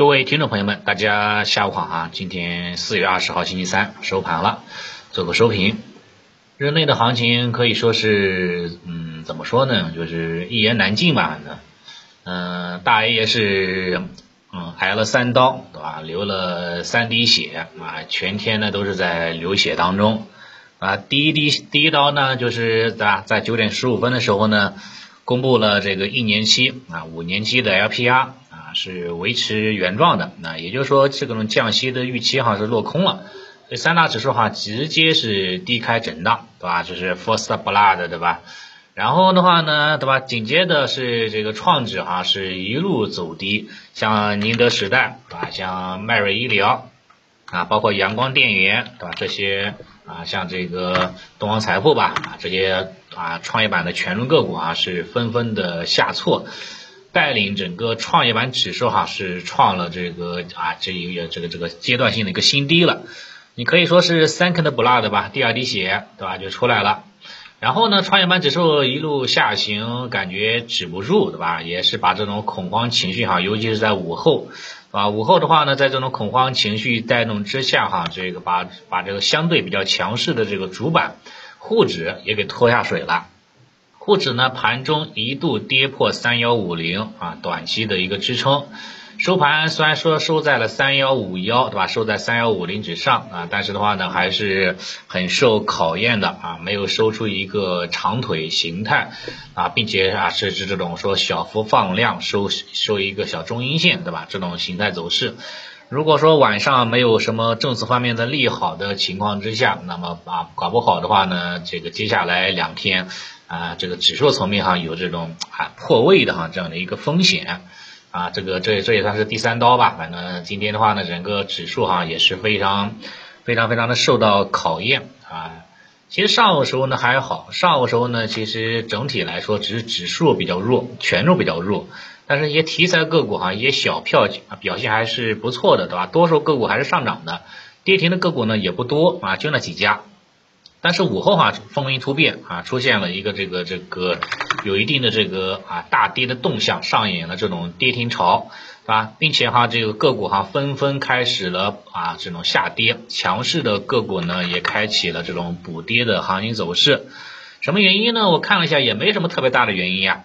各位听众朋友们，大家下午好啊！今天四月二十号星期三收盘了，做个收评。日内的行情可以说是，嗯，怎么说呢？就是一言难尽吧。嗯，大 A 也是，嗯，挨了三刀，对吧？流了三滴血啊，全天呢都是在流血当中啊。第一滴第一刀呢，就是对吧？在九点十五分的时候呢，公布了这个一年期啊、五年期的 LPR。是维持原状的，那也就是说，这种降息的预期哈是落空了，所以三大指数哈直接是低开震荡，对吧？这是 First Blood，对吧？然后的话呢，对吧？紧接着是这个创指哈是一路走低，像宁德时代，对吧？像迈瑞医疗啊，包括阳光电源，对吧？这些啊，像这个东方财富吧，啊，这些啊创业板的权重个股啊是纷纷的下挫。带领整个创业板指数哈是创了这个啊这一个这个这个阶段性的一个新低了，你可以说是 second blood 吧，第二滴血对吧？就出来了，然后呢创业板指数一路下行，感觉止不住对吧，也是把这种恐慌情绪哈，尤其是在午后啊午后的话呢，在这种恐慌情绪带动之下哈，这个把把这个相对比较强势的这个主板沪指也给拖下水了。沪指呢，盘中一度跌破三幺五零啊，短期的一个支撑，收盘虽然说收在了三幺五幺，对吧？收在三幺五零之上啊，但是的话呢，还是很受考验的啊，没有收出一个长腿形态啊，并且啊，是是这种说小幅放量收收一个小中阴线，对吧？这种形态走势，如果说晚上没有什么政策方面的利好的情况之下，那么啊，搞不好的话呢，这个接下来两天。啊，这个指数层面哈有这种啊破位的哈这样的一个风险啊，这个这这也算是第三刀吧。反正今天的话呢，整个指数哈也是非常非常非常的受到考验啊。其实上午时候呢还好，上午时候呢其实整体来说只是指数比较弱，权重比较弱，但是一些题材个股哈，一些小票表现还是不错的，对吧？多数个股还是上涨的，跌停的个股呢也不多啊，就那几家。但是午后哈风云突变啊，出现了一个这个这个有一定的这个啊大跌的动向，上演了这种跌停潮啊，并且哈这个个股哈纷纷开始了啊这种下跌，强势的个股呢也开启了这种补跌的行情走势。什么原因呢？我看了一下，也没什么特别大的原因呀，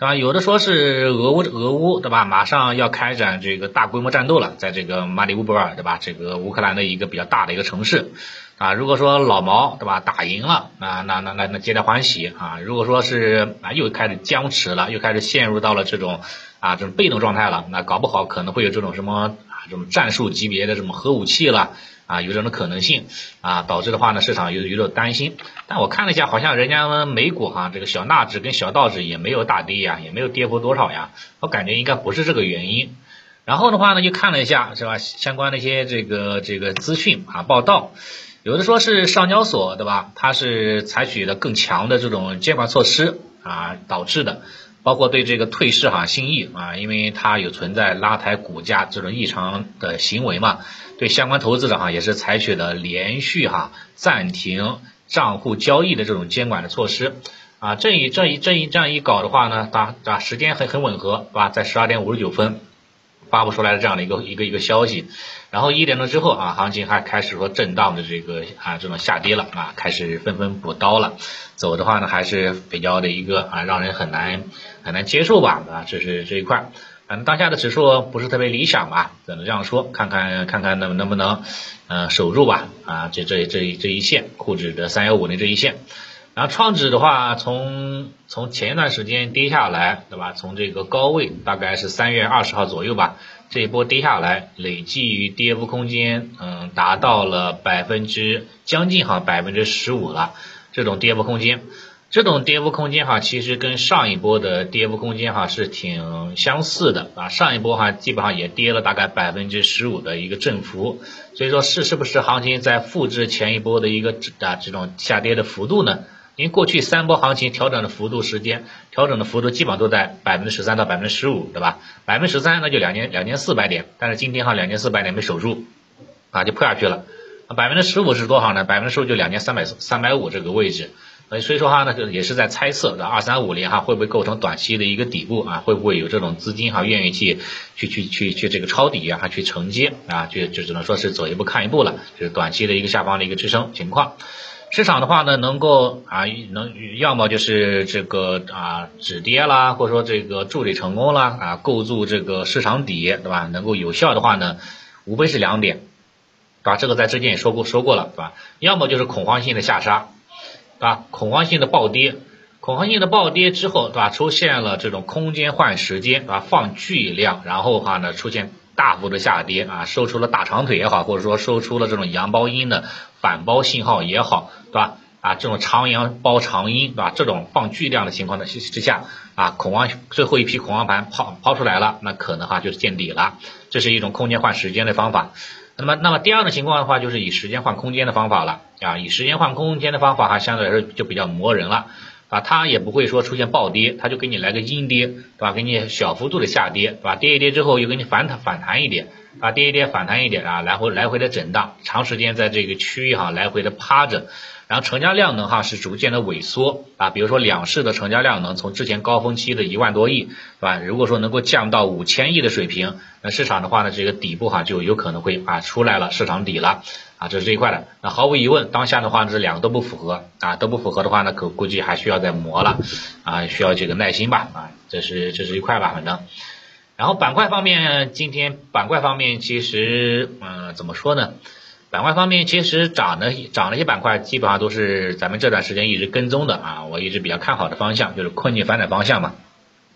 吧？有的说是俄乌俄乌对吧？马上要开展这个大规模战斗了，在这个马里乌波尔对吧？这个乌克兰的一个比较大的一个城市。啊，如果说老毛对吧打赢了，那那那那那皆大欢喜啊。如果说是啊又开始僵持了，又开始陷入到了这种啊这种被动状态了，那搞不好可能会有这种什么啊这种战术级别的什么核武器了啊，有这种可能性啊，导致的话呢市场有有点担心。但我看了一下，好像人家美股哈这个小纳指跟小道指也没有大跌呀，也没有跌幅多少呀，我感觉应该不是这个原因。然后的话呢，又看了一下是吧相关的一些这个这个资讯啊报道。有的说是上交所对吧？它是采取了更强的这种监管措施啊导致的，包括对这个退市哈信义啊，因为它有存在拉抬股价这种异常的行为嘛，对相关投资者哈也是采取了连续哈暂停账户交易的这种监管的措施啊，这一这一这一这样一搞的话呢，它啊时间很很吻合，是吧？在十二点五十九分。发布出来的这样的一个一个一个消息，然后一点钟之后啊，行情还开始说震荡的这个啊这种下跌了啊，开始纷纷补刀了，走的话呢还是比较的一个啊让人很难很难接受吧啊，这是这一块，反正当下的指数不是特别理想吧，只能这样说，看看看看能能不能嗯守住吧啊这这这这一线沪指的三幺五零这一线。然后创指的话，从从前一段时间跌下来，对吧？从这个高位大概是三月二十号左右吧，这一波跌下来，累计跌幅空间，嗯，达到了百分之将近哈百分之十五了，这种跌幅空间。这种跌幅空间哈，其实跟上一波的跌幅空间哈是挺相似的啊。上一波哈基本上也跌了大概百分之十五的一个振幅，所以说是是不是行情在复制前一波的一个啊这种下跌的幅度呢？因为过去三波行情调整的幅度时间，调整的幅度基本上都在百分之十三到百分之十五，对吧？百分之十三那就两千两千四百点，但是今天哈两千四百点没守住，啊就破下去了。百分之十五是多少呢？百分之十五就两千三百三百五这个位置，所以说哈，呢，也是在猜测的二三五零哈会不会构成短期的一个底部啊？会不会有这种资金哈愿意去去去去去这个抄底啊，去承接啊？就就只能说是走一步看一步了，就是短期的一个下方的一个支撑情况。市场的话呢，能够啊能要么就是这个啊止跌啦，或者说这个筑底成功啦啊，构筑这个市场底，对吧？能够有效的话呢，无非是两点，对吧？这个在之前也说过说过了，对吧？要么就是恐慌性的下杀。对吧？恐慌性的暴跌，恐慌性的暴跌之后，对吧？出现了这种空间换时间，对吧？放巨量，然后的话呢，出现大幅的下跌啊，收出了大长腿也好，或者说收出了这种阳包阴的反包信号也好，对吧？啊，这种长阳包长阴，对吧？这种放巨量的情况的之下，啊，恐慌最后一批恐慌盘抛抛出来了，那可能哈就是见底了，这是一种空间换时间的方法。那么，那么第二种情况的话，就是以时间换空间的方法了啊，以时间换空间的方法哈，相对来说就比较磨人了啊，它也不会说出现暴跌，它就给你来个阴跌，对吧？给你小幅度的下跌，对吧？跌一跌之后又给你反弹反弹一点，啊，跌一跌反弹一点啊，来回来回的震荡，长时间在这个区域哈来回的趴着。然后成交量呢，哈是逐渐的萎缩啊，比如说两市的成交量能从之前高峰期的一万多亿，是吧？如果说能够降到五千亿的水平，那市场的话呢，这个底部哈就有可能会啊出来了，市场底了啊，这是这一块的。那毫无疑问，当下的话这两个都不符合啊，都不符合的话呢，可估计还需要再磨了啊，需要这个耐心吧啊，这是这是一块吧，反正。然后板块方面，今天板块方面其实嗯怎么说呢？板块方面，其实涨的涨了一些板块，基本上都是咱们这段时间一直跟踪的啊，我一直比较看好的方向，就是困境反转方向嘛。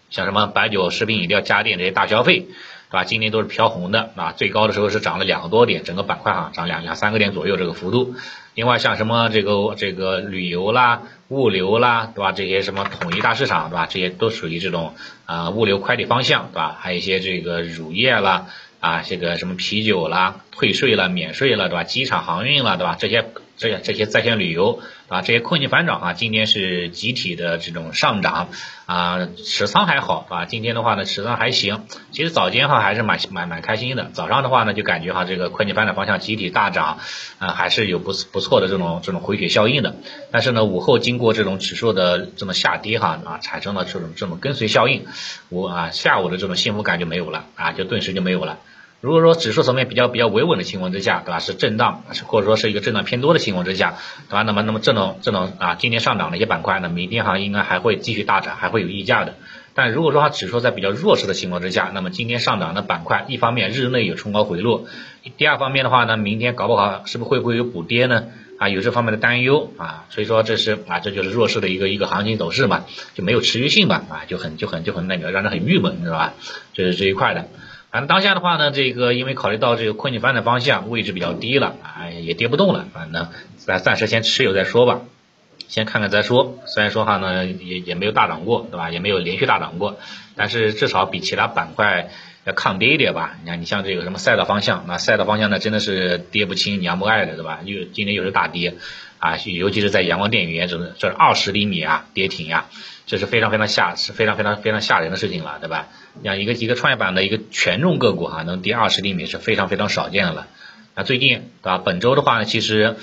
像什么白酒、食品饮料、家电这些大消费，对吧？今天都是飘红的啊，最高的时候是涨了两个多点，整个板块哈涨两两三个点左右这个幅度。另外像什么这个这个旅游啦、物流啦，对吧？这些什么统一大市场，对吧？这些都属于这种啊物流快递方向，对吧？还有一些这个乳业啦。啊，这个什么啤酒啦、退税了、免税了，对吧？机场航运了，对吧？这些、这些、这些在线旅游，啊，这些困境反转啊，今天是集体的这种上涨啊，持仓还好，啊，今天的话呢，持仓还行。其实早间哈还是蛮蛮蛮开心的，早上的话呢，就感觉哈这个困境反转方向集体大涨，啊，还是有不不错的这种这种回血效应的。但是呢，午后经过这种指数的这么下跌哈，啊，产生了这种这种跟随效应，我啊下午的这种幸福感就没有了，啊，就顿时就没有了。如果说指数层面比较比较维稳的情况之下，对吧？是震荡，或者说是一个震荡偏多的情况之下，对吧？那么那么这种这种啊，今天上涨的一些板块呢，明天哈应该还会继续大涨，还会有溢价的。但如果说它指数在比较弱势的情况之下，那么今天上涨的板块，一方面日内有冲高回落，第二方面的话呢，明天搞不好是不是会不会有补跌呢？啊，有这方面的担忧啊，所以说这是啊，这就是弱势的一个一个行情走势嘛，就没有持续性嘛，啊，就很就很就很那个让人很郁闷，是吧？这是这一块的。反正当下的话呢，这个因为考虑到这个困境反转方向位置比较低了，哎也跌不动了，反正咱暂时先持有再说吧，先看看再说。虽然说哈呢也也没有大涨过，对吧？也没有连续大涨过，但是至少比其他板块要抗跌一点吧。你看你像这个什么赛道方向，那赛道方向呢真的是跌不清娘不爱的，对吧？又今天又是大跌啊，尤其是在阳光电源这这二十厘米啊跌停呀。这是非常非常吓，是非常非常非常吓人的事情了，对吧？像一个一个创业板的一个权重个股哈，能跌二十厘米是非常非常少见的了。那最近对吧？本周的话呢，其实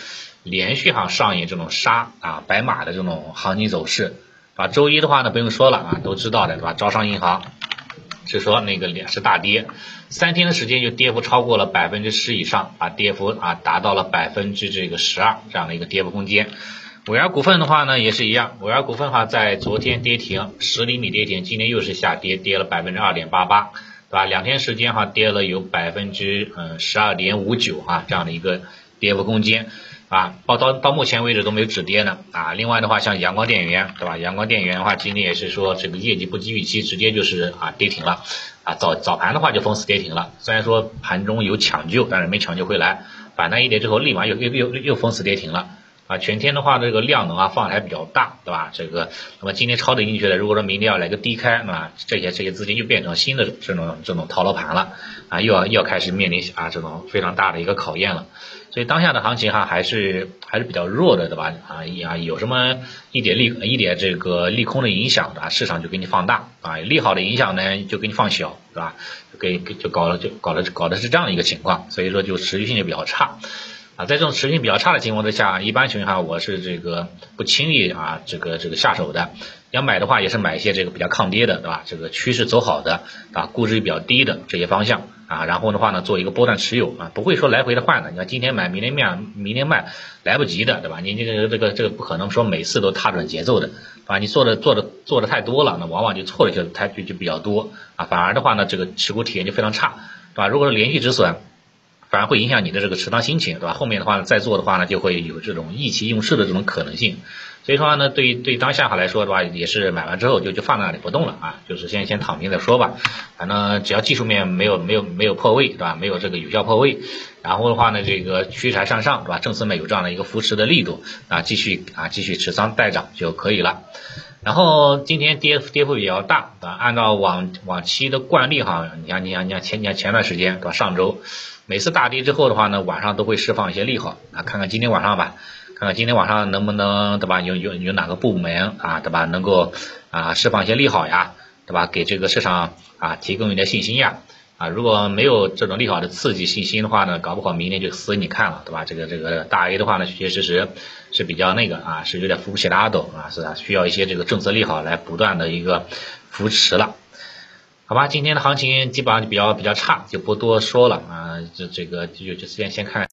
连续哈上演这种杀啊白马的这种行情走势，啊周一的话呢不用说了啊，都知道的对吧？招商银行是说那个也是大跌，三天的时间就跌幅超过了百分之十以上，啊跌幅啊达到了百分之这个十二这样的一个跌幅空间。伟尔股份的话呢，也是一样。伟尔股份哈，在昨天跌停十厘米跌停，今天又是下跌，跌了百分之二点八八，对吧？两天时间哈，跌了有百分之嗯十二点五九哈，这样的一个跌幅空间啊，到到到目前为止都没有止跌呢啊。另外的话，像阳光电源，对吧？阳光电源的话，今天也是说这个业绩不及预期，直接就是啊跌停了啊。早早盘的话就封死跌停了，虽然说盘中有抢救，但是没抢救回来，反弹一点之后，立马又又又又封死跌停了。啊，全天的话，这个量能啊放的还比较大，对吧？这个，那么今天抄底进去的，如果说明天要来个低开，那这些这些资金就变成新的这种这种套牢盘了，啊，又要又要开始面临啊这种非常大的一个考验了。所以当下的行情哈还是还是比较弱的，对吧？啊啊，有什么一点利一点这个利空的影响，对吧？市场就给你放大，啊，利好的影响呢就给你放小，对吧？给就搞了就搞了搞的是这样一个情况，所以说就持续性就比较差。啊，在这种持续性比较差的情况之下，一般情况下我是这个不轻易啊这个这个下手的。要买的话，也是买一些这个比较抗跌的，对吧？这个趋势走好的啊，估值比较低的这些方向啊，然后的话呢，做一个波段持有啊，不会说来回的换的。你看今天买，明天卖，明天卖，来不及的，对吧？你这个这个这个不可能说每次都踏准节奏的，啊，你做的做的做的太多了，那往往就错的就太就就比较多啊，反而的话呢，这个持股体验就非常差，对吧？如果是连续止损。反而会影响你的这个持仓心情，对吧？后面的话呢，再做的话呢，就会有这种意气用事的这种可能性。所以说呢，对于对当下哈来说的话，也是买完之后就就放在那里不动了啊，就是先先躺平再说吧。反正只要技术面没有没有没有破位，对吧？没有这个有效破位，然后的话呢，这个趋势还向上，对吧？政策面有这样的一个扶持的力度啊，继续啊继续持仓待涨就可以了。然后今天跌跌幅比较大，对吧？按照往往期的惯例哈，你像你像你像前你前段时间对吧？上周。每次大跌之后的话呢，晚上都会释放一些利好啊，看看今天晚上吧，看看今天晚上能不能对吧？有有有哪个部门啊对吧？能够啊释放一些利好呀，对吧？给这个市场啊提供一点信心呀啊，如果没有这种利好的刺激信心的话呢，搞不好明天就死你看了，对吧？这个这个大 A 的话呢，确确实实是比较那个啊，是有点扶不起的阿斗啊，是吧？需要一些这个政策利好来不断的一个扶持了。好吧，今天的行情基本上就比较比较差，就不多说了啊。这这个就就先先看。